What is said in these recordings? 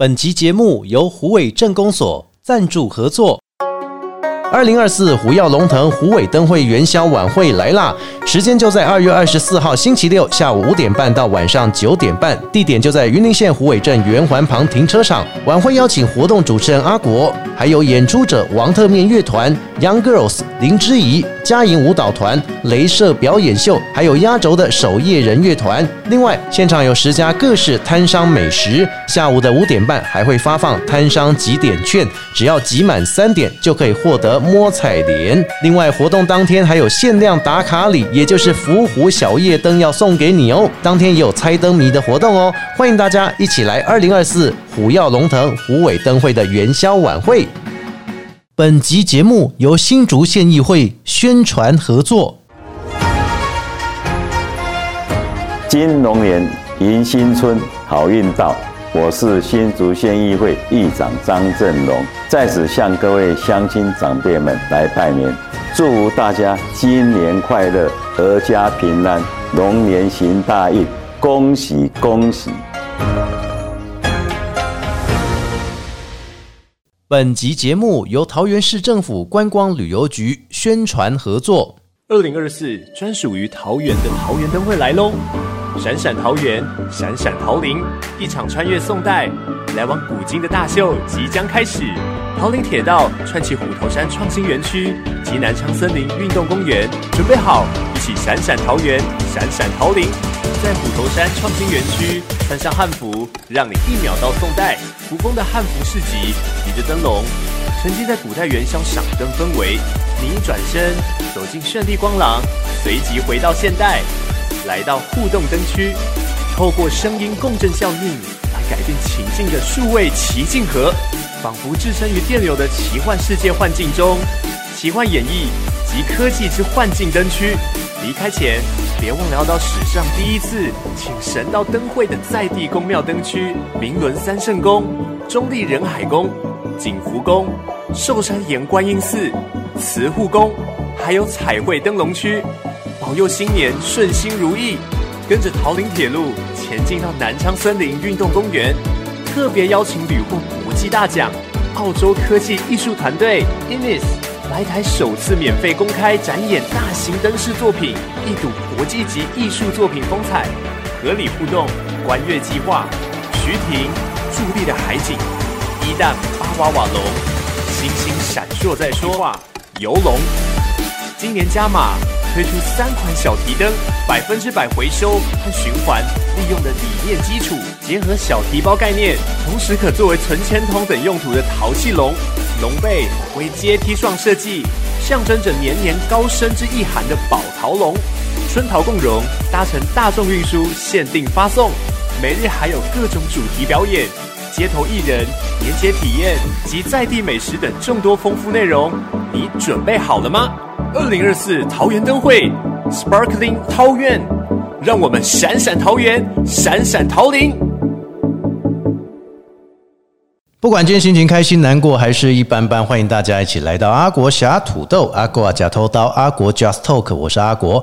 本集节目由虎尾镇公所赞助合作。二零二四虎耀龙腾虎尾灯会元宵晚会来啦！时间就在二月二十四号星期六下午五点半到晚上九点半，地点就在云林县虎尾镇圆环旁停车场。晚会邀请活动主持人阿国，还有演出者王特面乐团、Young Girls、林之怡、嘉莹舞蹈团、镭射表演秀，还有压轴的守夜人乐团。另外，现场有十家各式摊商美食。下午的五点半还会发放摊商集点券，只要集满三点就可以获得摸彩莲。另外，活动当天还有限量打卡礼，也就是伏虎小夜灯要送给你哦。当天也有猜灯谜的活动哦，欢迎大家一起来二零二四虎耀龙腾虎尾灯会的元宵晚会。本集节目由新竹县议会宣传合作。金龙年迎新春，好运到！我是新竹县议会议长张振龙，在此向各位乡亲长辈们来拜年，祝福大家新年快乐，阖家平安，龙年行大运，恭喜恭喜！本集节目由桃园市政府观光旅游局宣传合作。二零二四专属于桃园的桃园灯会来喽！闪闪桃园，闪闪桃林，一场穿越宋代、来往古今的大秀即将开始。桃林铁道串起虎头山创新园区及南昌森林运动公园，准备好一起闪闪桃园，闪闪桃林。在虎头山创新园区穿上汉服，让你一秒到宋代。古风的汉服市集，提着灯笼，沉浸在古代元宵赏灯氛围。你一转身走进绚丽光廊，随即回到现代。来到互动灯区，透过声音共振效应来改变情境的数位奇境盒，仿佛置身于电流的奇幻世界幻境中。奇幻演绎及科技之幻境灯区，离开前别忘了要到史上第一次请神到灯会的在地宫庙灯区——明伦三圣宫、中立仁海宫、景福宫、寿山岩观音寺、慈护宫，还有彩绘灯笼区。保佑新年顺心如意，跟着桃林铁路前进到南昌森林运动公园，特别邀请屡获国际大奖澳洲科技艺术团队 Innis 来台首次免费公开展演大型灯饰作品，一睹国际级艺术作品风采，合理互动观月计划，徐婷伫立的海景，一旦巴瓦瓦龙，星星闪烁在说话，游龙，今年加码。推出三款小提灯，百分之百回收和循环利用的理念基础，结合小提包概念，同时可作为存钱筒等用途的陶器龙，龙背为阶梯状设计，象征着年年高升之意涵的宝陶龙，春桃共融，搭乘大众运输限定发送，每日还有各种主题表演、街头艺人、年节体验及在地美食等众多丰富内容，你准备好了吗？二零二四桃园灯会，Sparkling 桃园，让我们闪闪桃园，闪闪桃林。不管今天心情开心、难过还是一般般，欢迎大家一起来到阿国侠土豆、阿国假偷刀、阿国 Just Talk，我是阿国。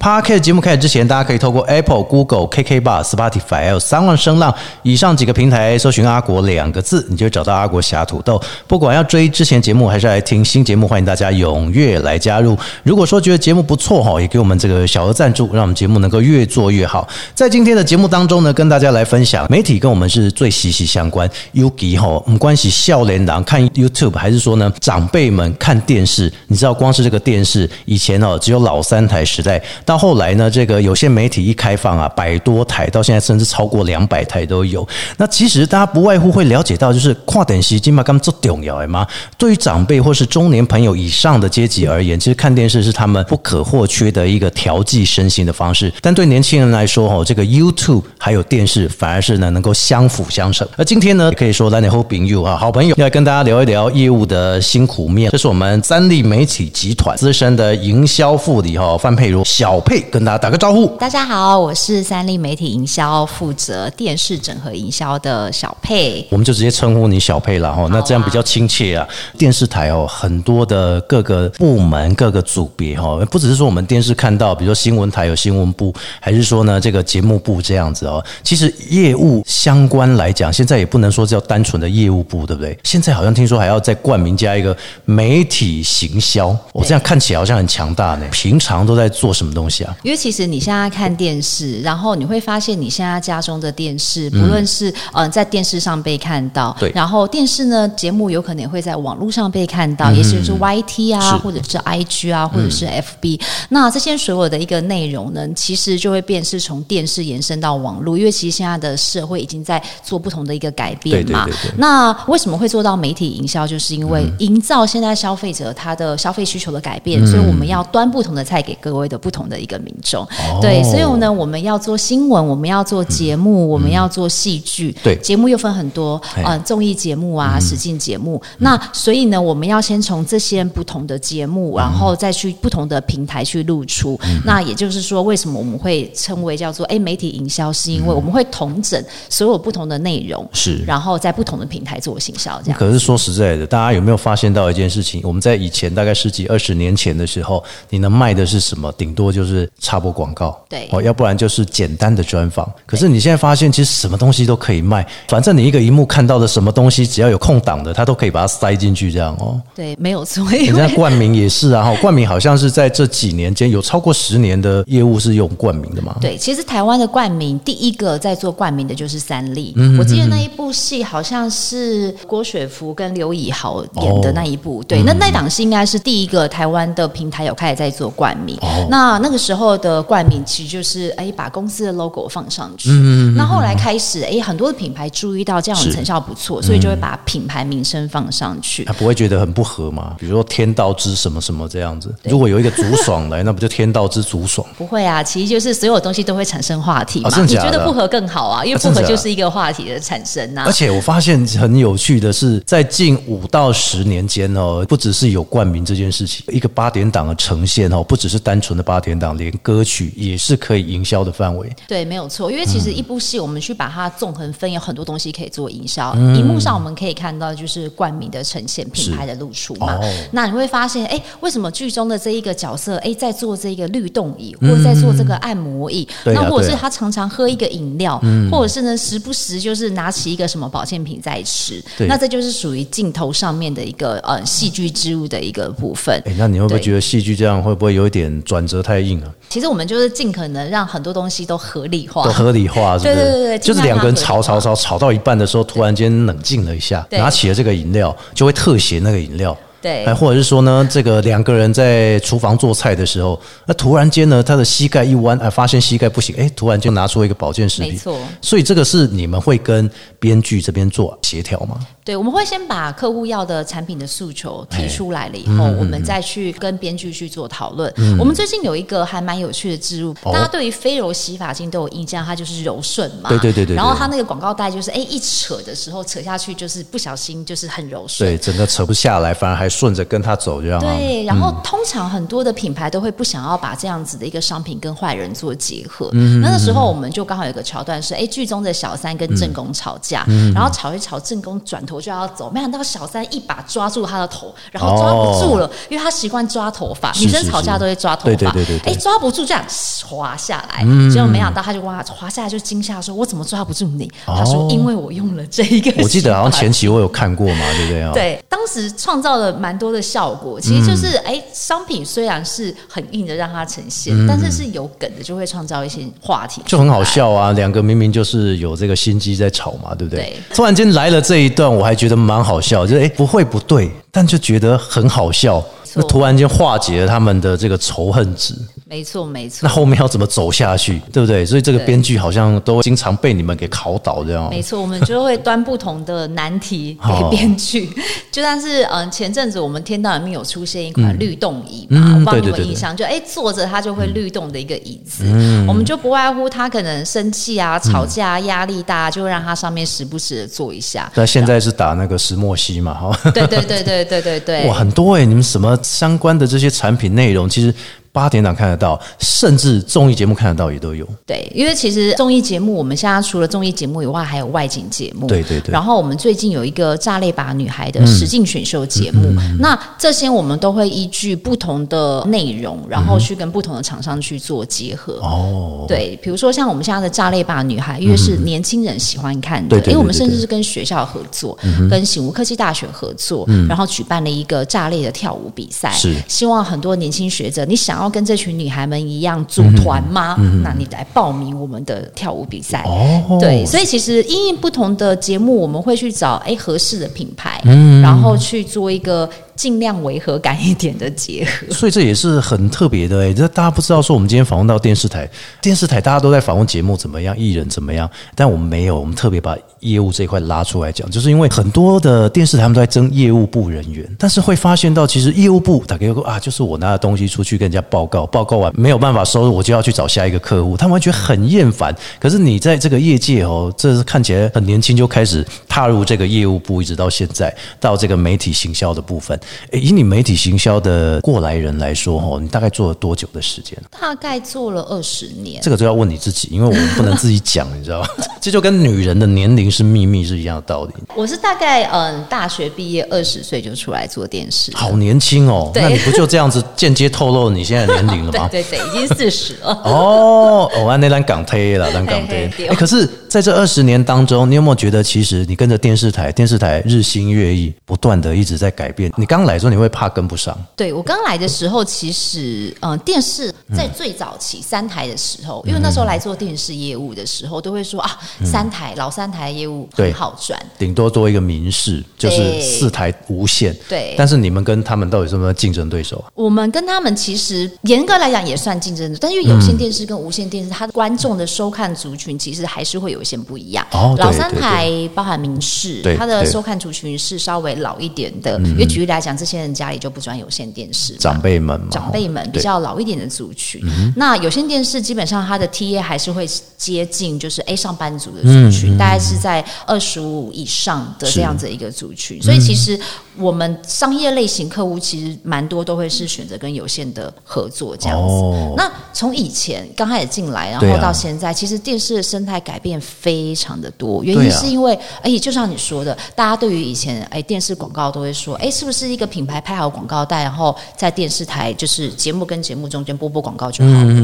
Podcast 节目开始之前，大家可以透过 Apple、Google、KK Bar、Spotify 还有三万声浪以上几个平台搜寻“阿国”两个字，你就找到阿国侠土豆。不管要追之前节目还是来听新节目，欢迎大家踊跃来加入。如果说觉得节目不错哈，也给我们这个小额赞助，让我们节目能够越做越好。在今天的节目当中呢，跟大家来分享媒体跟我们是最息息相关。Ugi 哈，我们关系笑脸党看 YouTube，还是说呢长辈们看电视？你知道，光是这个电视以前哦，只有老三台时代。到后来呢，这个有些媒体一开放啊，百多台，到现在甚至超过两百台都有。那其实大家不外乎会了解到，就是跨等级金马刚做重要吗？对于长辈或是中年朋友以上的阶级而言，其实看电视是他们不可或缺的一个调剂身心的方式。但对年轻人来说，哦，这个 YouTube 还有电视反而是呢能够相辅相成。而今天呢，可以说来年后朋友啊，好朋友要跟大家聊一聊业务的辛苦面。这是我们三立媒体集团资深的营销副理哈范佩如小。佩跟大家打个招呼。大家好，我是三立媒体营销负责电视整合营销的小佩。我们就直接称呼你小佩了哈，那这样比较亲切啊。电视台哦，很多的各个部门、各个组别哈，不只是说我们电视看到，比如说新闻台有新闻部，还是说呢这个节目部这样子哦。其实业务相关来讲，现在也不能说叫单纯的业务部，对不对？现在好像听说还要再冠名加一个媒体行销，我这样看起来好像很强大呢。平常都在做什么东西啊？因为其实你现在看电视，然后你会发现你现在家中的电视，不论是嗯在电视上被看到，对然后电视呢节目有可能也会在网络上被看到，也许是 YT 啊，或者是 IG 啊，或者是 FB。那这些所有的一个内容呢，其实就会变是从电视延伸到网络，因为其实现在的社会已经在做不同的一个改变嘛。对对对对那为什么会做到媒体营销？就是因为营造现在消费者他的消费需求的改变，所以我们要端不同的菜给各位的不同的一个民众。对，所以呢，我们要做新闻，我们要做节目，我们要做戏剧。对节目又分很多，嗯呃，综艺节目啊，实境节目。那所以呢，我们要先从这些不同的节目，然后再去不同的平台去露出。那也就是说，为什么我们会称为叫做哎媒体营销？是因为我们会统整所有不同的内容，是然后在不同的平台做行销，这样。可是说实在的，大家有没有发现到一件事情？我们在以前大概十几二十年前的时候，你能卖的是什么？顶多就是插播广告，对哦，要不然就是简单的专访。可是你现在发现，其实什么东西都可以卖，反正你一个荧幕看到的什么东西，只要有空档的，它都可以把它塞进去，这样哦。对，没有错，因人家冠名也是啊，哈，冠名好像是在这几年间有超过十年的业务是用冠名的嘛？对，其实台湾的冠名第一个在做冠名的就是三立。嗯我记得那一部戏好像是郭雪芙跟刘以豪演的那一哦部，对，那那档戏应该是第一个台湾的平台有开始在做冠名。哦那那个时候的冠名其实就是哎把公司的 logo 放上去。嗯嗯那后来开始哎很多的品牌注意到这样的成效不错，所以就会把品牌名声放上去。他不会觉得很不合吗？比如说天道之什么什么这样子，如果有一个竹爽来，那不就天道之竹爽？不会啊，其实就是所有东西都会产生话题嘛。你觉得不合更好啊，因为不合就是一个话题的产生啊呐、而且我发现很有趣的是，在近五到十年间哦，不只是有冠名这件事情，一个八点档的呈现哦，不只是单纯的八点档，连歌曲也是可以营销的范围。对，没有错，因为其实一部戏我们去把它纵横分，有很多东西可以做营销。嗯。荧幕上我们可以看到就是冠名的呈现、品牌的露出嘛。哦。那你会发现，哎，为什么剧中的这一个角色，哎，在做这个律动椅，或者在做这个按摩椅，那或者是他常常喝一个饮料，嗯。或者是呢时不时就是拿起一个什么保健品在吃对，那这就是属于镜头上面的一个呃戏剧之物的一个部分。哎，那你会不会觉得戏剧这样会不会有一点转折太其实我们就是尽可能让很多东西都合理化，都合理化，是不是？对对对对就是两个人吵吵吵吵到一半的时候，突然间冷静了一下，拿起了这个饮料，就会特写那个饮料。对还或者是说呢，这个两个人在厨房做菜的时候，那突然间呢，他的膝盖一弯，哎，发现膝盖不行，哎，突然就拿出一个保健食品。没错所以这个是你们会跟编剧这边做协调吗？对，我们会先把客户要的产品的诉求提出来了以后，嗯我们再去跟编剧去做讨论。我们最近有一个还蛮有趣的植入，哦大家对于飞柔洗发精都有印象，它就是柔顺嘛。对对对对对然后它那个广告带就是，哎，一扯的时候扯下去就是不小心就是很柔顺对，。整个扯不下来，反而还顺着跟它走，这样啊。对，然后通常很多的品牌都会不想要把这样子的一个商品跟坏人做结合。嗯那个时候我们就刚好有个桥段是，哎，剧中的小三跟正宫吵架，嗯然后吵一吵，正宫转头就要走，没想到小三一把抓住他的头，然后抓不住了，因为他习惯抓头发，女生吵架都会抓头发，对对对对嗯哎，抓不住这样滑下来，嗯结果没想到他就哇滑下来就惊吓说：“我怎么抓不住你？”他说哦：“因为我用了这一个。”我记得好像前期我有看过嘛，对不对啊？。对，当时创造了蛮多的效果。其实就是，哎、商品虽然是很硬的让它呈现，但是是有梗的，就会创造一些话题，就很好。笑啊！两个明明就是有这个心机在吵嘛，对不对？对突然间来了这一段，我还觉得蛮好笑，就是哎不会不对，但就觉得很好笑。那突然间化解了他们的这个仇恨值，没错，没错那。后面要怎么走下去，对不对？所以这个对编剧好像都经常被你们给考倒，这样。没错，我们就会端不同的难题哦给编剧。就像是嗯，前阵子我们天道里面有出现一款律动椅嘛，嗯我不知道你有对对对没有印象？就哎坐着它就会律动的一个椅子，嗯我们就不外乎他可能生气啊、吵架、啊、压力大，就会让它上面时不时的坐一下。那现在是打那个石墨烯嘛，哈。对对对对对对对，哇，很多哎、你们什么相关的这些产品内容，其实八点档看得到，甚至综艺节目看得到也都有。对，因为其实综艺节目，我们现在除了综艺节目以外，还有外景节目。对对对。然后我们最近有一个炸裂吧女孩的实境选秀节目，那这些我们都会依据不同的内容，然后去跟不同的厂商去做结合。哦，对，比如说像我们现在的炸裂吧女孩，因为是年轻人喜欢看的，对对对因为我们甚至是跟学校合作，跟醒吾科技大学合作，然后举办了一个炸裂的跳舞比赛，是。希望很多年轻学者，你想要跟这群女孩们一样组团吗？那你来报名我们的跳舞比赛。哦对，所以其实因应不同的节目，我们会去找哎合适的品牌，嗯然后去做一个尽量违和感一点的结合。所以这也是很特别的哎，这大家不知道说我们今天访问到电视台，电视台大家都在访问节目怎么样，艺人怎么样，但我们没有，我们特别把业务这一块拉出来讲，就是因为很多的电视台他们都在争业务部人员，但是会发现到其实业务部打给我啊，就是我拿的东西出去跟人家报告，报告完没有办法收入，我就要去找下一个客户，他们会觉得很厌烦。可是你在这个业界哦，这是看起来很年轻就开始踏入这个业务部，一直到现在到这个媒体行销的部分。诶以你媒体行销的过来人来说，哦，你大概做了多久的时间？大概做了二十年，这个就要问你自己，因为我们不能自己讲，你知道吗？这就跟女人的年龄是秘密是一样的道理。我是大概嗯大学毕业二十岁就出来做电视，好年轻哦，对那你不就这样子间接透露你现在的年龄了吗？对对对，已经四十了。哦，我，按那单港推了，单港推哎可是在这二十年当中，你有没有觉得，其实你跟着电视台，电视台日新月异，不断的一直在改变？你刚来的时候，你会怕跟不上？对我刚来的时候，其实嗯、呃电视在最早期三台的时候，因为那时候来做电视业务的时候，都会说啊，三台老三台的业务对很好赚。顶多多一个民事，就是四台无线。对但是你们跟他们到底是不是竞争对手啊？我们跟他们其实严格来讲也算竞争者，但因为有线电视跟无线电视，它的观众的收看族群其实还是会有一些不一样。哦老三台包含民事对，它的收看族群是稍微老一点的。因为举例来讲，这些人家里就不装有线电视，长辈们嘛，长辈们比较老一点的族群。那有线电视基本上它的 TA 还是会接近就是 A 上班族的族群，大概是在二十五以上的这样子一个族群。所以其实我们商业类型客户其实蛮多都会是选择跟有线的合作这样子。哦那从以前刚开始进来，然后到现在，其实电视的生态改变非常的多。原因是因为，而且就像你说的，大家对于以前哎电视广告都会说，哎是不是一个品牌拍好广告带，然后在电视台就是节目跟节目中间播播广告就好了。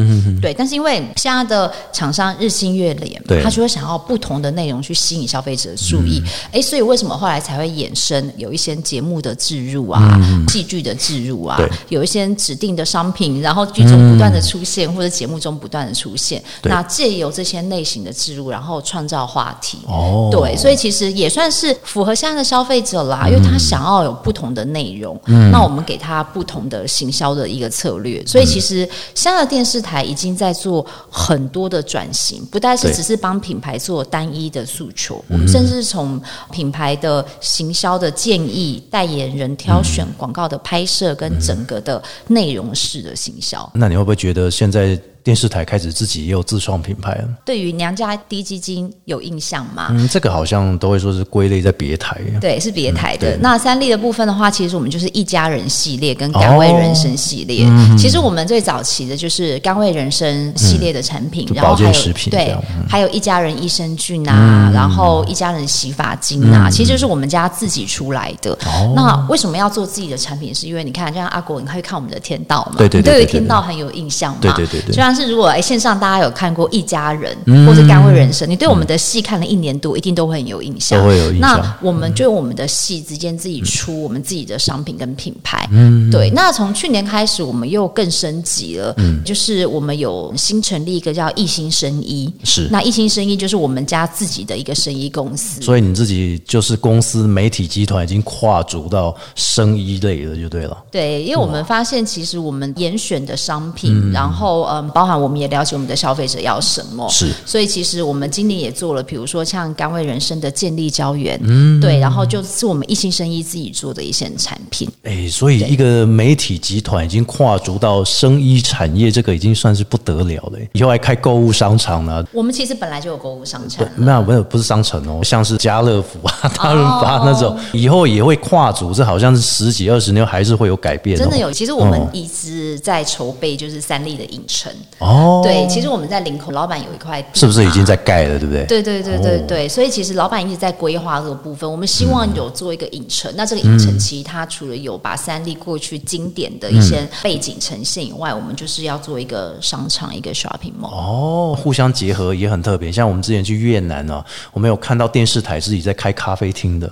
对，但是因为现在的厂商日新月对异，他就会想要不同的内容去吸引消费者的注意。哎、所以为什么后来才会衍生有一些节目的置入啊、戏剧的置入啊，有一些指定的商品，然后剧中不断的出现，或者节目中不断的出现。那借由这些类型的置入，然后创造话题。哦，对，所以其实也算是符合现在的消费者啦，因为他想要有不同的内容，那我们给他不同的行销的一个策略。所以其实现在的电视台已经在做很多的转型，不但是只是帮品牌做单一的诉求，我们甚至从品牌的行销的建议、代言人挑选、广告的拍摄跟整个的内容式的行销。那你会不会觉得现在电视台开始自己也有自创品牌了？对于娘家低基金有印象吗？嗯，这个好像都会说是归类在别台。对，是别台的。对那三立的部分的话，其实我们就是一家人系列跟甘味人生系列。其实我们最早期的就是甘味人生系列的产品，就然后还有食品这对样，还有一家人益生菌啊，然后一家人洗发精啊，其实就是我们家自己出来的。那为什么要做自己的产品？是因为你看，就像阿国，你会看我们的天道嘛？对对对你对于对对天道很有印象嘛？对对对对就像是如果哎线上大家有看过一家人或者甘味人生，你对我们的戏看了一年多，一定都会很有印象。都会有印象那我们就用我们的戏之间自己出我们自己的商品跟品牌。嗯，对。那从去年开始，我们又更升级了，嗯，就是我们有新成立一个叫一心生医，是那一心生医就是我们家自己的一个生医公司。所以你自己就是公司媒体集团已经跨足到生医类的，就对了。对，因为我们发现，其实我们严选的商品，然后嗯，包含我们也了解我们的消费者要什么。是所以其实我们今年也做了，比如说像甘味人生的建立胶原，嗯，对，然后就是我们一心生意自己做的一些产品。哎，所以一个媒体集团已经跨足到生医产业，这个已经算是不得了了。以后还开购物商场呢？我们其实本来就有购物商场，没有没有，不是商城哦，像是家乐福啊、大润发那种，以后也会跨足。这好像是十几二十年还是会有改变。真的有，其实我们一直在筹备，就是三立的影城。哦，对，其实我们在林口，老板有一块地，是不是已经在盖了？对不对？对对对对对，所以其实老板一直在规划这个部分。我们希望有做一个影城，那这个影城其实它除了有把三立过去经典的一些背景呈现以外，我们就是要做一个商场，一个 shopping mall。哦，互相结合也很特别。像我们之前去越南呢，我们有看到电视台自己在开咖啡厅的，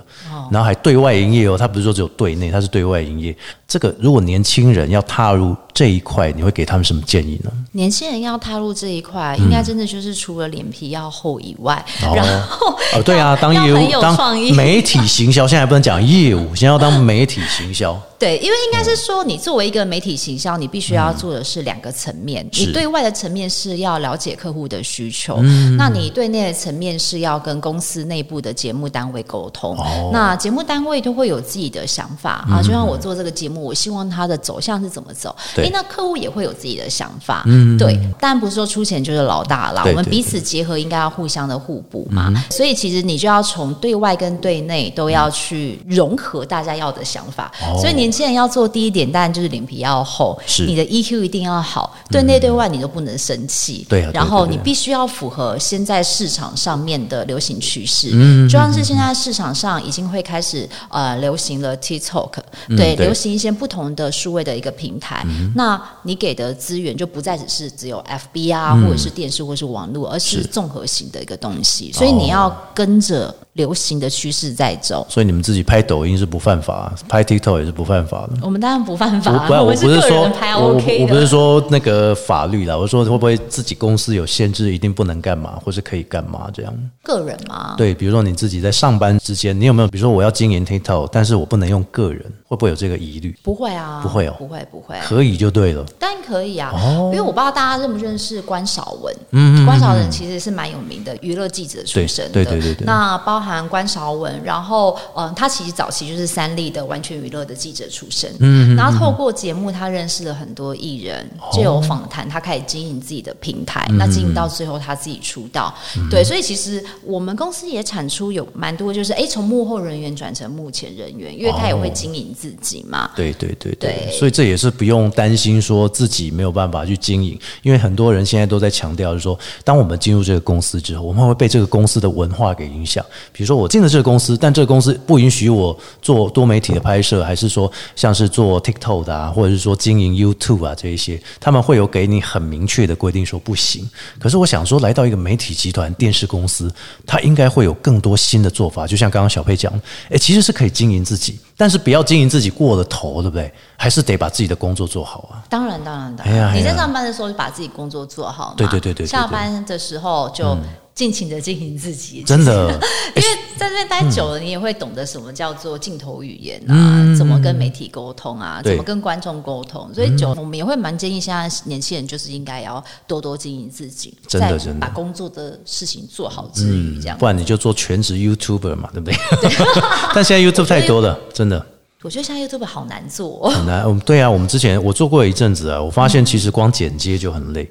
然后还对外营业哦。它不是说只有对内，它是对外营业。这个如果年轻人要踏入这一块，你会给他们什么建议呢？年轻人要踏入这一块，应该真的就是除了脸皮要厚以外，然后哦，对啊，当业务当 媒体行销，现在不能讲业务，现在要当媒体行销。对，因为应该是说，你作为一个媒体行销，你必须要做的是两个层面。你对外的层面是要了解客户的需求，那你对内的层面是要跟公司内部的节目单位沟通。那节目单位都会有自己的想法啊，就像我做这个节目，我希望它的走向是怎么走。哎，那客户也会有自己的想法。嗯，对，但不是说出钱就是老大啦。我们彼此结合，应该要互相的互补嘛。所以其实你就要从对外跟对内都要去融合大家要的想法。所以你。年轻人要做第一点，当然就是脸皮要厚，是。你的 EQ 一定要好，对内对外你都不能生气，对，然后你必须要符合现在市场上面的流行趋势，嗯，就像是现在市场上已经会开始呃流行了 TikTok，对，流行一些不同的数位的一个平台，那你给的资源就不再只是只有 FB 啊，或者是电视或是网络，而是综合型的一个东西，所以你要跟着。流行的趋势在走，所以你们自己拍抖音是不犯法，拍 TikTok 也是不犯法的。我们当然不犯法，不，我不是说拍 OK 我不是说那个法律啦，我说会不会自己公司有限制，一定不能干嘛，或是可以干嘛这样？个人吗？对，比如说你自己在上班之间，你有没有？比如说我要经营 TikTok，但是我不能用个人，会不会有这个疑虑？不会啊，不会哦，不会不会，可以就对了。当然可以啊，因为我不知道大家认不认识关少文，嗯，关少文其实是蛮有名的娱乐记者出身的，对对对对。那包含关少文。然后，嗯，他其实早期就是三立的完全娱乐的记者出身，嗯，然后透过节目，他认识了很多艺人，就有访谈，他开始经营自己的平台，那经营到最后他自己出道，对，所以其实我们公司也产出有蛮多，就是哎，从幕后人员转成幕前人员，因为他也会经营自己嘛，对对对对，所以这也是不用担心说自己没有办法去经营，因为很多人现在都在强调，就是说，当我们进入这个公司之后，我们会被这个公司的文化给影响，比如说我进了这个。公司，但这个公司不允许我做多媒体的拍摄，还是说像是做 TikTok 的啊，或者是说经营 YouTube 啊这一些，他们会有给你很明确的规定说不行。可是我想说，来到一个媒体集团电视公司，它应该会有更多新的做法。就像刚刚小佩讲，诶，其实是可以经营自己，但是不要经营自己过了头，对不对？还是得把自己的工作做好啊。当然，当然，当然。你在上班的时候就把自己工作做好，对对对对。下班的时候就。尽情的经营自己，真的，因为在这边待久了，你也会懂得什么叫做镜头语言啊，怎么跟媒体沟通啊，怎么跟观众沟通。所以久，我们也会蛮建议现在年轻人就是应该要多多经营自己，真的真的。把工作的事情做好之余，这样，不然你就做全职 YouTuber 嘛，对不对？但现在 YouTube 太多了，真的。我觉得现在 YouTube 好难做，很难。嗯，对啊，我们之前我做过一阵子啊，我发现其实光剪接就很累，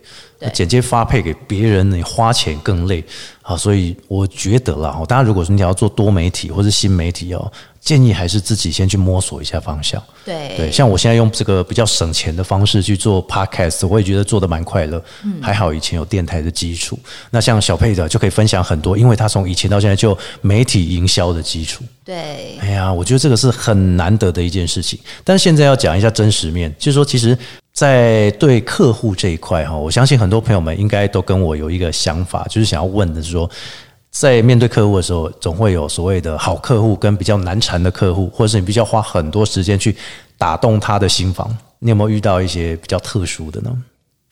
剪接发配给别人，你花钱更累啊。所以我觉得啦，大家如果说你要做多媒体或是新媒体哦。建议还是自己先去摸索一下方向。对对，像我现在用这个比较省钱的方式去做 podcast，我也觉得做的蛮快乐。嗯，还好以前有电台的基础。那像小佩的就可以分享很多，因为他从以前到现在就媒体营销的基础。对，哎呀，我觉得这个是很难得的一件事情。但是现在要讲一下真实面，就是说，其实，在对客户这一块哈，我相信很多朋友们应该都跟我有一个想法，就是想要问的是说。在面对客户的时候，总会有所谓的好客户跟比较难缠的客户，或者是你必须要花很多时间去打动他的心房。你有没有遇到一些比较特殊的呢？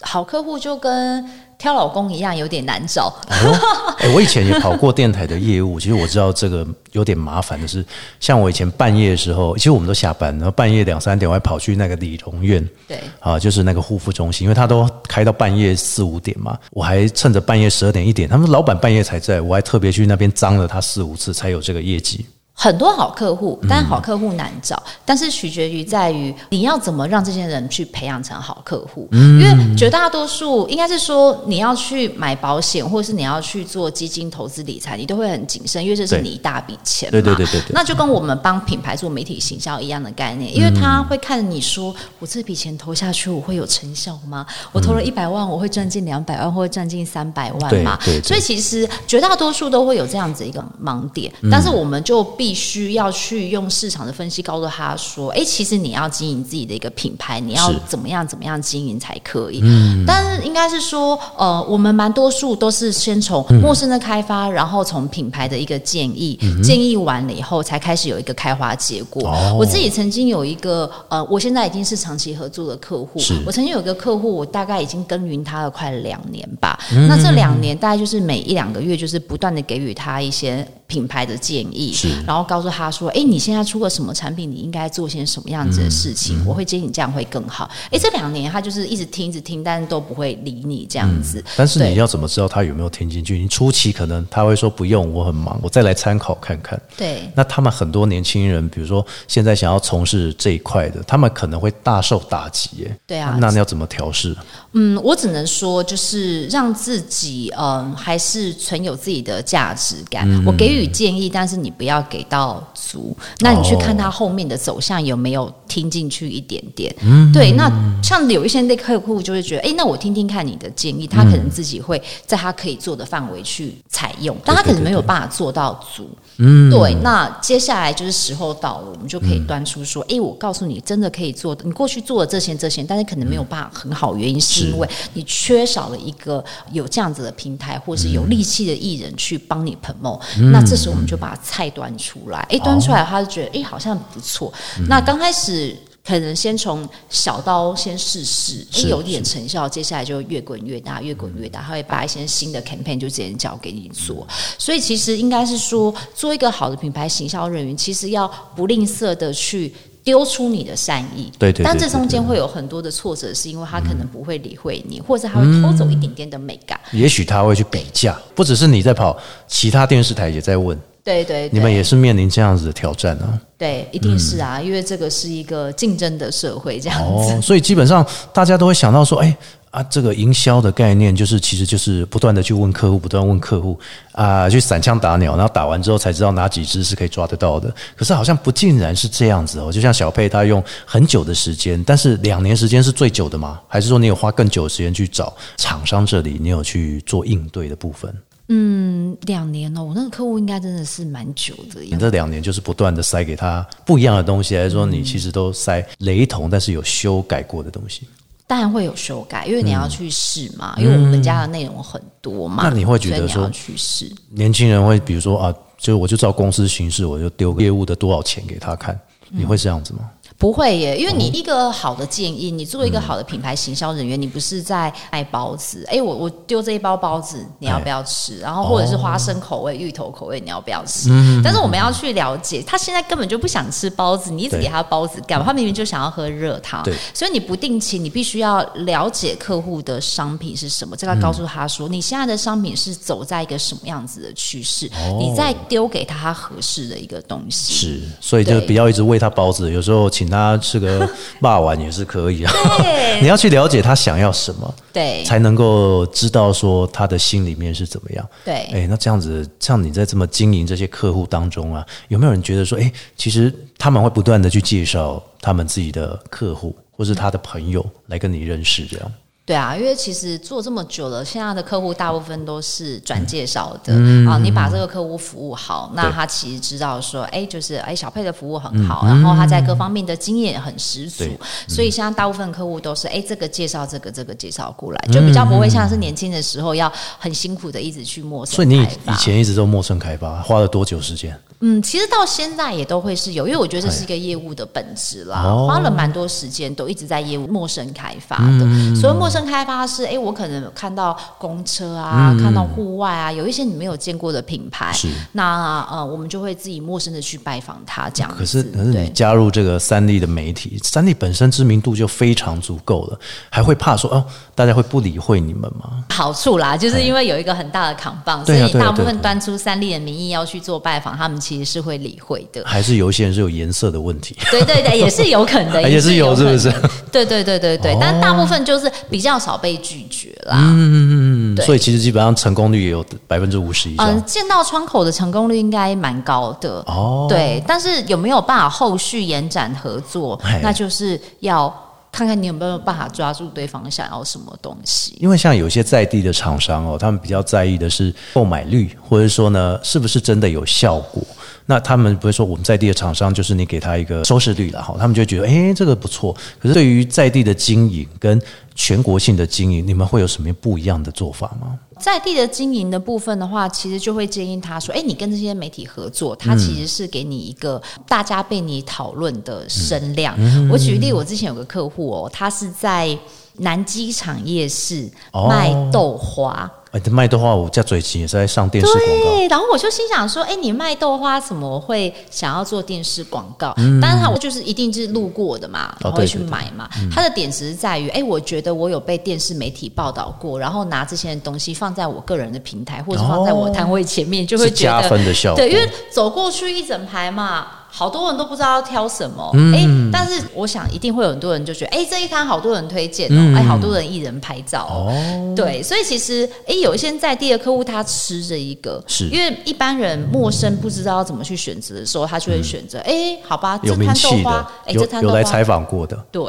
好客户就跟挑老公一样，有点难找。哦，哎、我以前也跑过电台的业务，其实我知道这个有点麻烦的是，像我以前半夜的时候，其实我们都下班，然后半夜两三点我还跑去那个理容院，对啊，就是那个护肤中心，因为他都开到半夜四五点嘛，我还趁着半夜十二点一点，他们老板半夜才在，我还特别去那边脏了他四五次，才有这个业绩。很多好客户，但好客户难找，但是取决于在于你要怎么让这些人去培养成好客户。因为绝大多数应该是说你要去买保险，或者是你要去做基金投资理财，你都会很谨慎，因为这是你一大笔钱嘛。对对对对对那就跟我们帮品牌做媒体行销一样的概念，因为他会看你说，我这笔钱投下去，我会有成效吗？我投了一百万，我会赚进两百万，或者赚进三百万嘛？对对对所以其实绝大多数都会有这样子一个盲点，但是我们就必须要去用市场的分析告诉他说，哎，其实你要经营自己的一个品牌，你要怎么样怎么样经营才可以。但是应该是说，呃，我们蛮多数都是先从陌生的开发，然后从品牌的一个建议，建议完了以后，才开始有一个开花结果。哦。我自己曾经有一个，呃，我现在已经是长期合作的客户是，我曾经有一个客户，我大概已经耕耘他了快两年吧。嗯。那这两年大概就是每一两个月，就是不断的给予他一些品牌的建议是，然后告诉他说：“哎，你现在出了什么产品，你应该做些什么样子的事情？嗯我会建议你这样会更好。”哎，这两年他就是一直听，一直听，但是都不会理你这样子。但是你要怎么知道他有没有听进去？你初期可能他会说不用，我很忙，我再来参考看看。对那他们很多年轻人，比如说现在想要从事这一块的，他们可能会大受打击耶。对啊那你要怎么调试？嗯，我只能说，就是让自己嗯，还是存有自己的价值感。我给予建议，但是你不要给到足。那你去看他后面的走向有没有听进去一点点。对，那像有一些那客户就会觉得，哎、那我听听看你的建议，他可能自己会在他可以做的范围去采用，但他可能没有办法做到足。嗯，对。那接下来就是时候到了，我们就可以端出说，哎、我告诉你，真的可以做的。你过去做了这些这些，但是可能没有办法很好，原因是因为你缺少了一个有这样子的平台，或是有力气的艺人去帮你 promote、那这时候我们就把菜端出来，哎、端出来，他就觉得哎、好像不错。那刚开始。可能先从小刀先试试，哎，有点成效，接下来就越滚越大，越滚越大。他会把一些新的 campaign 就直接交给你做，所以其实应该是说，做一个好的品牌行销人员，其实要不吝啬的去。丢出你的善意，对对对但这中间会有很多的挫折，是因为他可能不会理会你，或者他会偷走一点点的美感。也许他会去比价，不只是你在跑，其他电视台也在问，对对对，你们也是面临这样子的挑战啊。对，一定是啊，因为这个是一个竞争的社会，这样子。哦，所以基本上大家都会想到说，哎啊，这个营销的概念就是，其实就是不断的去问客户，不断问客户啊，去散枪打鸟，然后打完之后才知道哪几只是可以抓得到的。可是好像不尽然是这样子哦，就像小佩他用很久的时间，但是两年时间是最久的吗？还是说你有花更久的时间去找厂商这里，你有去做应对的部分？嗯，两年哦，我那个客户应该真的是蛮久的你。这两年就是不断的塞给他不一样的东西，还是说你其实都塞雷同但是有修改过的东西？当然会有修改，因为你要去试嘛，因为我们家的内容很多嘛。嗯那你会觉得说你要去试？年轻人会比如说啊，就我就照公司形式，我就丢个业务的多少钱给他看，你会这样子吗？不会耶，因为哦你一个好的建议，你作为一个嗯好的品牌行销人员，你不是在卖包子，哎，我我丢这一包包子，你要不要吃？然后或者是花生口味、芋头口味，你要不要吃？嗯但是我们要去了解，他现在根本就不想吃包子，你一直给他包子干嘛？他明明就想要喝热汤。对，所以你不定期，你必须要了解客户的商品是什么，这个告诉他说，你现在的商品是走在一个什么样子的趋势，你再丢给他他合适的一个东西。是，所以就不要一直喂他包子，有时候请他吃个 霸碗也是可以啊。对 你要去了解他想要什么，对才能够知道说他的心里面是怎么样。对哎，那这样子，像你在这么经营这些客户当中啊，有没有人觉得说，哎，其实他们会不断的去介绍他们自己的客户或是他的朋友来跟你认识，这样？对啊，因为其实做这么久了，现在的客户大部分都是转介绍的、嗯。啊。你把这个客户服务好，那他其实知道说，哎，就是哎，小佩的服务很好，然后他在各方面的经验很十足。嗯，所以现在大部分客户都是哎，这个介绍这个，这个介绍过来，就比较不会像是年轻的时候要很辛苦的一直去陌生所以你以前一直都陌生开发，花了多久时间？嗯，其实到现在也都会是有，因为我觉得这是一个业务的本质啦，哦花了蛮多时间，都一直在业务陌生开发的。嗯所谓陌生开发是，哎、我可能看到公车啊，看到户外啊，有一些你没有见过的品牌，嗯是那呃，我们就会自己陌生的去拜访他，这样子。可是可是你加入这个三立的媒体，三立本身知名度就非常足够了，还会怕说哦，大家会不理会你们吗？好处啦，就是因为有一个很大的扛棒，所以大部分端出三立的名义要去做拜访，他们其实是会理会的。还是有一些人是有颜色的问题？对对对，也是有可能的，也是有是不是？对对对对对，但大部分就是比较少被拒绝啦。嗯，嗯嗯所以其实基本上成功率也有百分之五十以上。嗯，见到窗口的成功率应该蛮高的哦对，但是有没有办法后续延展合作，那就是要看看你有没有办法抓住对方想要什么东西。因为像有些在地的厂商哦，他们比较在意的是购买率，或者说呢，是不是真的有效果。那他们不会说我们在地的厂商就是你给他一个收视率了哈，他们就觉得诶这个不错。可是对于在地的经营跟全国性的经营，你们会有什么不一样的做法吗？在地的经营的部分的话，其实就会建议他说：“哎，你跟这些媒体合作，它其实是给你一个大家被你讨论的声量。我举例，我之前有个客户哦，他是在南机场夜市哦卖豆花。哎，这卖豆花我家嘴琴也是在上电视广告。对，然后我就心想说，哎，你卖豆花怎么会想要做电视广告？但是他我就是一定是路过的嘛，然后会去嗯哦对对对嗯买嘛。他的点只是在于，哎，我觉得我有被电视媒体报道过，然后拿这些东西放在我个人的平台，或者放在我摊位前面，就会是加觉得分的效果对，因为走过去一整排嘛。好多人都不知道要挑什么，哎、但是我想一定会有很多人就觉得，哎、这一摊好多人推荐哦，哎、好多人一人拍照哦，对，所以其实，哎、有一些在地的客户他吃这一个，是。因为一般人陌生不知道要怎么去选择的时候，他就会选择，哎、好吧，这摊豆花，，哎、有这摊豆花有来采访过的，对。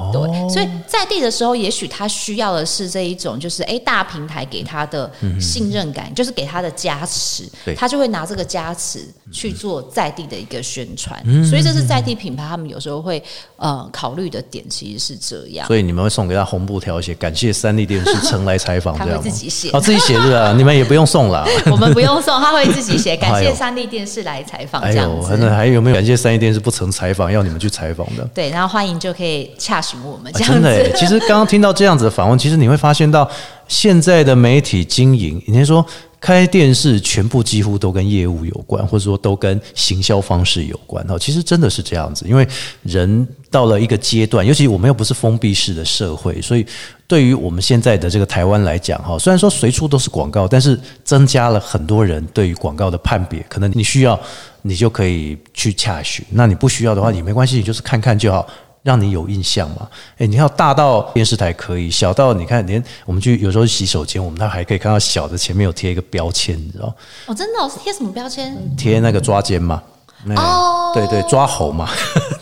哦对，所以在地的时候，也许他需要的是这一种，就是哎，大平台给他的信任感，就是给他的加持对，他就会拿这个加持去做在地的一个宣传。嗯所以这是在地品牌他们有时候会呃考虑的点，其实是这样。所以你们会送给他红布条写感谢三立电视曾来采访，他会自己写哦，自己写是吧？你们也不用送啦。我们不用送，他会自己写，感谢三立电视来采访哎这样。那还有没有感谢三立电视不曾采访，要你们去采访的？对，然后欢迎就可以洽询我们这啊样子。真的耶，其实刚刚听到这样子的访问，其实你会发现到现在的媒体经营，你说开电视全部几乎都跟业务有关，或者说都跟行销方式有关哈。其实真的是这样子，因为人到了一个阶段，尤其我们又不是封闭式的社会，所以对于我们现在的这个台湾来讲哈，虽然说随处都是广告，但是增加了很多人对于广告的判别，可能你需要你就可以去洽询，那你不需要的话也没关系，你就是看看就好。让你有印象嘛？诶，你看大到电视台可以，小到你看，连我们去有时候洗手间，我们它还可以看到小的前面有贴一个标签，你知道，哦，真的、哦、是贴什么标签？贴那个抓奸嘛。那哦对对，抓猴嘛。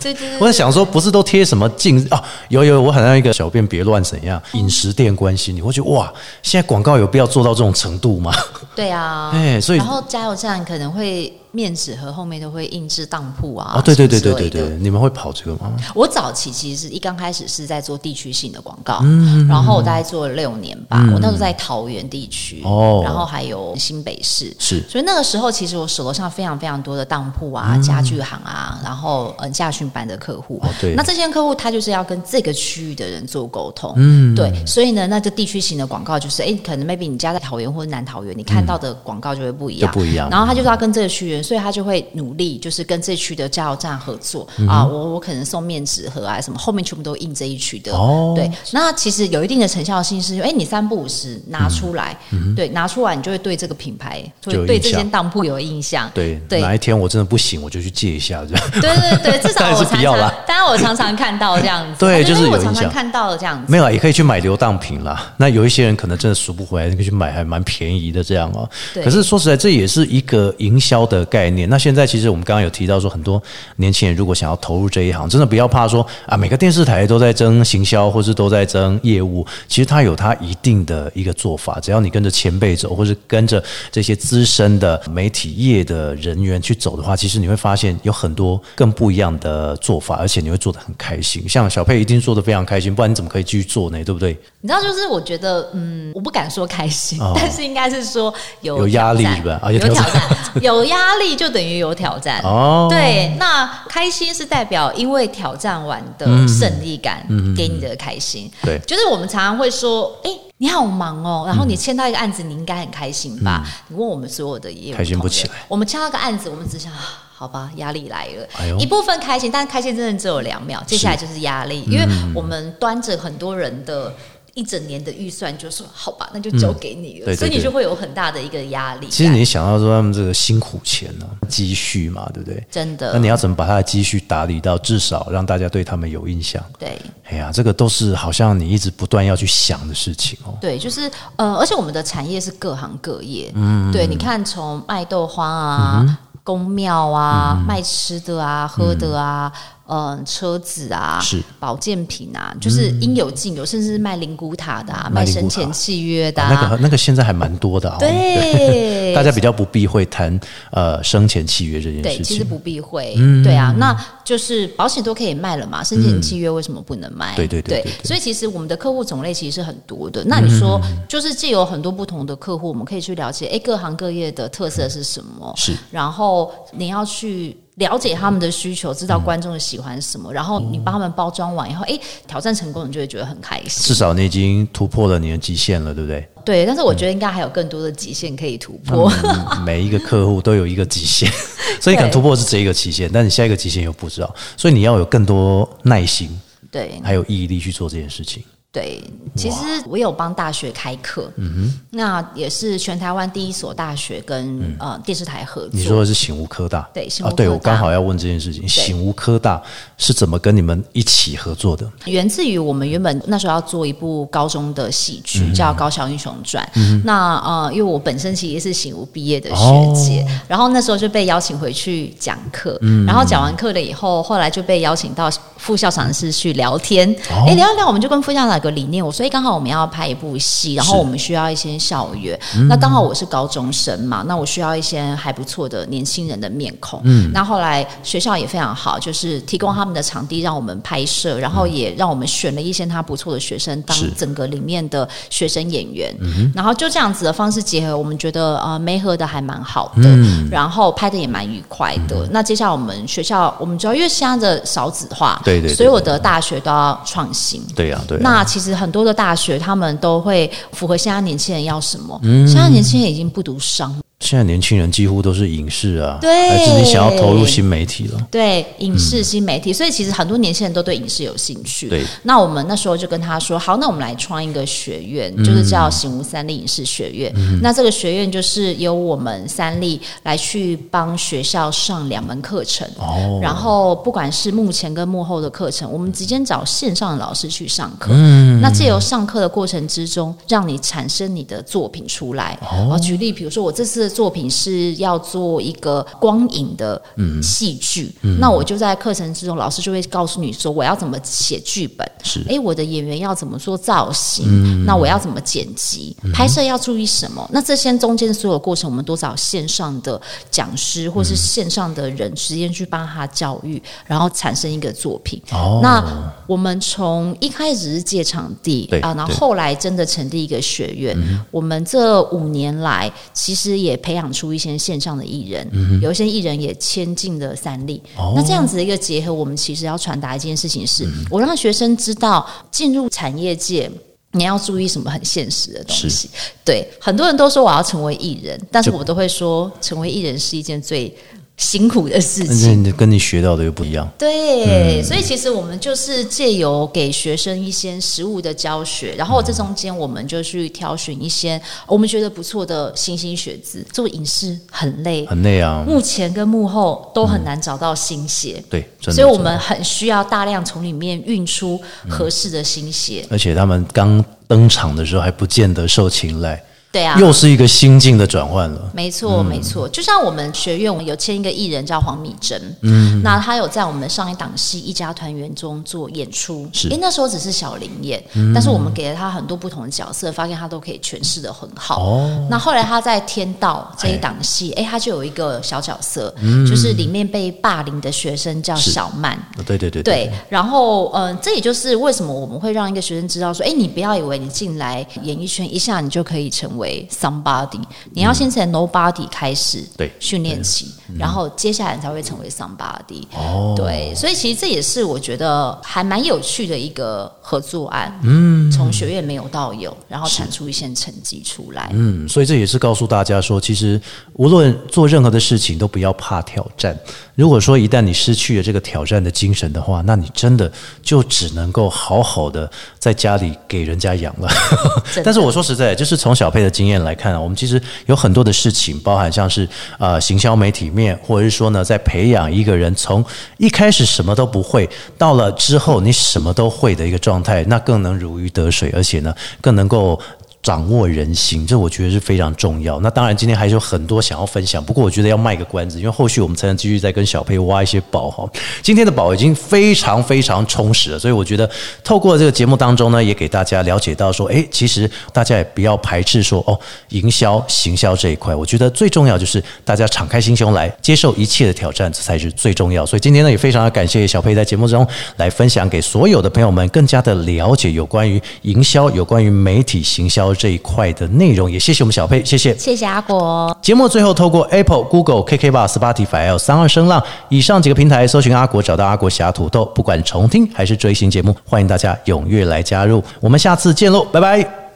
对对对我在想说，不是都贴什么镜啊？有有，我好像一个小便别乱怎样，饮食店关心，你会觉得哇，现在广告有必要做到这种程度吗？对啊，哎所以然后加油站可能会面纸盒后面都会印制当铺啊，哦，对对对对对对，你们会跑这个吗？我早期其实一刚开始是在做地区性的广告，嗯然后我大概做了六年吧。我那时候在桃园地区，哦。然后还有新北市，是。所以那个时候其实我手头上非常非常多的当铺啊、家具行啊，然后嗯驾训班的客户。嗯哦对。那这些客户他就是要跟这个区域的人做沟通，嗯，对，所以呢，那这地区型的广告就是，哎，可能 maybe 你家在桃园或者南桃园，你看到的广告就会不一样，就不一样。然后他就是要跟这个区域人，所以他就会努力，就是跟这区的加油站合作、嗯啊。我我可能送面纸盒啊什么，后面全部都印这一区的。哦对，那其实有一定的成效性是，哎，你三不五十拿出来，对，拿出来你就会对这个品牌，会对这间当铺有印象。对，对哪一天我真的不行，我就去借一下这样。对对对，至少我常常当然我常常看到这样子，对就是我常常看到的这样子。没有啊，也可以去买流当品啦。那有一些人可能真的赎不回来，你可以去买，还蛮便宜的这样哦、对可是说实在，这也是一个营销的概念。那现在其实我们刚刚有提到说，很多年轻人如果想要投入这一行，真的不要怕说啊，每个电视台都在争行销，或是都在争业务。其实它有它一定的一个做法，只要你跟着前辈走，或是跟着这些资深的媒体业的人员去走的话，其实你会发现有很多更不一样的做法，而且你会做的很开心。像小佩一定做的非常开心，不然你怎么可以继续做呢？对不对？你知道，就是我觉得，嗯，我不敢说开心，哦但是应该是说有有压力是吧啊有有挑战，有压力就等于有挑战。哦，对，那开心是代表因为挑战完的胜利感给你的开心。对就是我们常常会说，哎、你好忙哦，然后你签到一个案子，你应该很开心吧？你问我们所有的业务开心不起来我们签到个案子，我们只想。啊好吧，压力来了，哎一部分开心，但是开心真的只有两秒，接下来就是压力，因为我们端着很多人的一整年的预算，就说好吧，那就交给你了，嗯对对对所以你就会有很大的一个压力。其实你想到说他们这个辛苦钱呢、积蓄嘛，对不对？真的，那你要怎么把他的积蓄打理到至少让大家对他们有印象？对哎呀，这个都是好像你一直不断要去想的事情哦。对，就是呃，而且我们的产业是各行各业，嗯，对，你看从卖豆花啊、宫庙啊、卖吃的啊、喝的啊。嗯，车子啊，是保健品啊，就是应有尽有，甚至是卖灵骨塔的、啊，卖生前契约的、啊那个那个现在还蛮多的、哦，对 大家比较不避讳谈呃生前契约这件对，事情。其实不避讳，嗯对啊，那就是保险都可以卖了嘛，生前契约为什么不能卖？对对对对对所以其实我们的客户种类其实是很多的。那你说，就是借有很多不同的客户，我们可以去了解，哎，各行各业的特色是什么？是，然后你要去。了解他们的需求，知道观众喜欢什么，然后你帮他们包装完以后，哎，挑战成功，你就会觉得很开心。至少你已经突破了你的极限了，对不对？对，但是我觉得应该还有更多的极限可以突破。嗯每一个客户都有一个极限，所以可能突破是这一个极限，但你下一个极限又不知道，所以你要有更多耐心，对，还有毅力去做这件事情。对，其实我有帮大学开课，嗯哼。那也是全台湾第一所大学跟、呃电视台合作。你说的是醒吾科大，对醒啊，对我刚好要问这件事情，醒吾科大是怎么跟你们一起合作的？源自于我们原本那时候要做一部高中的戏剧，嗯。叫《高校英雄传》。那呃，因为我本身其实是醒吾毕业的学姐，哦。然后那时候就被邀请回去讲课，嗯。然后讲完课了以后，后来就被邀请到副校长室去聊天。哦。哎、聊一聊，我们就跟副校长有个理念，我所以，刚好我们要拍一部戏，然后我们需要一些校园，嗯。那刚好我是高中生嘛，那我需要一些还不错的年轻人的面孔。嗯，那后来学校也非常好，就是提供他们的场地让我们拍摄，然后也让我们选了一些他不错的学生当整个里面的学生演员，然后就这样子的方式结合，我们觉得呃没合的还蛮好的，然后拍的也蛮愉快的。那接下来我们学校我们主要因为现在的少子化，对对对所有的大学都要创新。对呀、对呀、那其实很多的大学，他们都会符合现在年轻人要什么。现在年轻人已经不读商，现在年轻人几乎都是影视啊，对还是你想要投入新媒体了？对影视新媒体，所以其实很多年轻人都对影视有兴趣。对，那我们那时候就跟他说，好，那我们来创一个学院，就是叫醒吾三立影视学院。那这个学院就是由我们三立来去帮学校上两门课程，哦然后不管是幕前跟幕后的课程，我们直接找线上的老师去上课。那借由上课的过程之中，让你产生你的作品出来。哦，举例，比如说我这次的作品是要做一个光影的戏剧，那我就在课程之中，老师就会告诉你说我要怎么写剧本，是。哎，我的演员要怎么做造型，那我要怎么剪辑，拍摄要注意什么？那这些中间所有过程，我们都找线上的讲师或是线上的人直接去帮他教育，然后产生一个作品。哦。那我们从一开始是借场地啊，然后后来真的成立一个学院。我们这五年来，其实也培养出一些线上的艺人，有一些艺人也签进了三立。那这样子的一个结合，我们其实要传达一件事情是，嗯我让学生知道进入产业界。你要注意什么很现实的东西？对，很多人都说我要成为艺人，但是我都会说，成为艺人是一件最辛苦的事情。你跟你学到的又不一样。对，所以其实我们就是借由给学生一些实物的教学，然后这中间我们就去挑选一些我们觉得不错的新兴学子。做影视很累，很累啊，幕前跟幕后都很难找到新血，对，真的。所以我们很需要大量从里面运出合适的新血。而且他们刚登场的时候还不见得受青睐，对啊，又是一个心境的转换了。没错，没错，就像我们学院，我们有签一个艺人叫黄米珍，嗯，那他有在我们上一档戏《一家团圆》中做演出，是。因为那时候只是小灵演，但是我们给了他很多不同的角色，发现他都可以诠释的很好。哦，那后来他在《天道》这一档戏，哎，他就有一个小角色，就是里面被霸凌的学生叫小曼，对对对对，然后嗯、呃这也就是为什么我们会让一个学生知道说，哎，你不要以为你进来演艺圈一下你就可以成成为 somebody，你要先从 nobody 开始对训练起，然后接下来你才会成为 somebody。哦，对，所以其实这也是我觉得还蛮有趣的一个合作案。嗯，从学院没有到有，然后产出一些成绩出来。嗯，所以这也是告诉大家说，其实无论做任何的事情，都不要怕挑战。如果说一旦你失去了这个挑战的精神的话，那你真的就只能够好好的在家里给人家养了。但是我说实在，就是从小佩的经验来看啊，我们其实有很多的事情，包含像是呃行销媒体面，或者是说呢，在培养一个人从一开始什么都不会，到了之后你什么都会的一个状态，那更能如鱼得水，而且呢，更能够。掌握人心，这我觉得是非常重要。那当然，今天还是有很多想要分享，不过我觉得要卖个关子，因为后续我们才能继续再跟小佩挖一些宝哈。今天的宝已经非常非常充实了，所以我觉得透过这个节目当中呢，也给大家了解到说，诶，其实大家也不要排斥说哦，营销、行销这一块，我觉得最重要就是大家敞开心胸来接受一切的挑战，这才是最重要。所以今天呢，也非常的感谢小佩在节目中来分享给所有的朋友们更加的了解有关于营销、有关于媒体行销。这一块的内容，也谢谢我们小佩，谢谢，谢谢阿果。节目最后透过 Apple、Google、KK Bar、Spotify、L 三二声浪以上几个平台搜寻阿果，找到阿果侠土豆，不管重听还是追新节目，欢迎大家踊跃来加入。我们下次见喽，拜拜。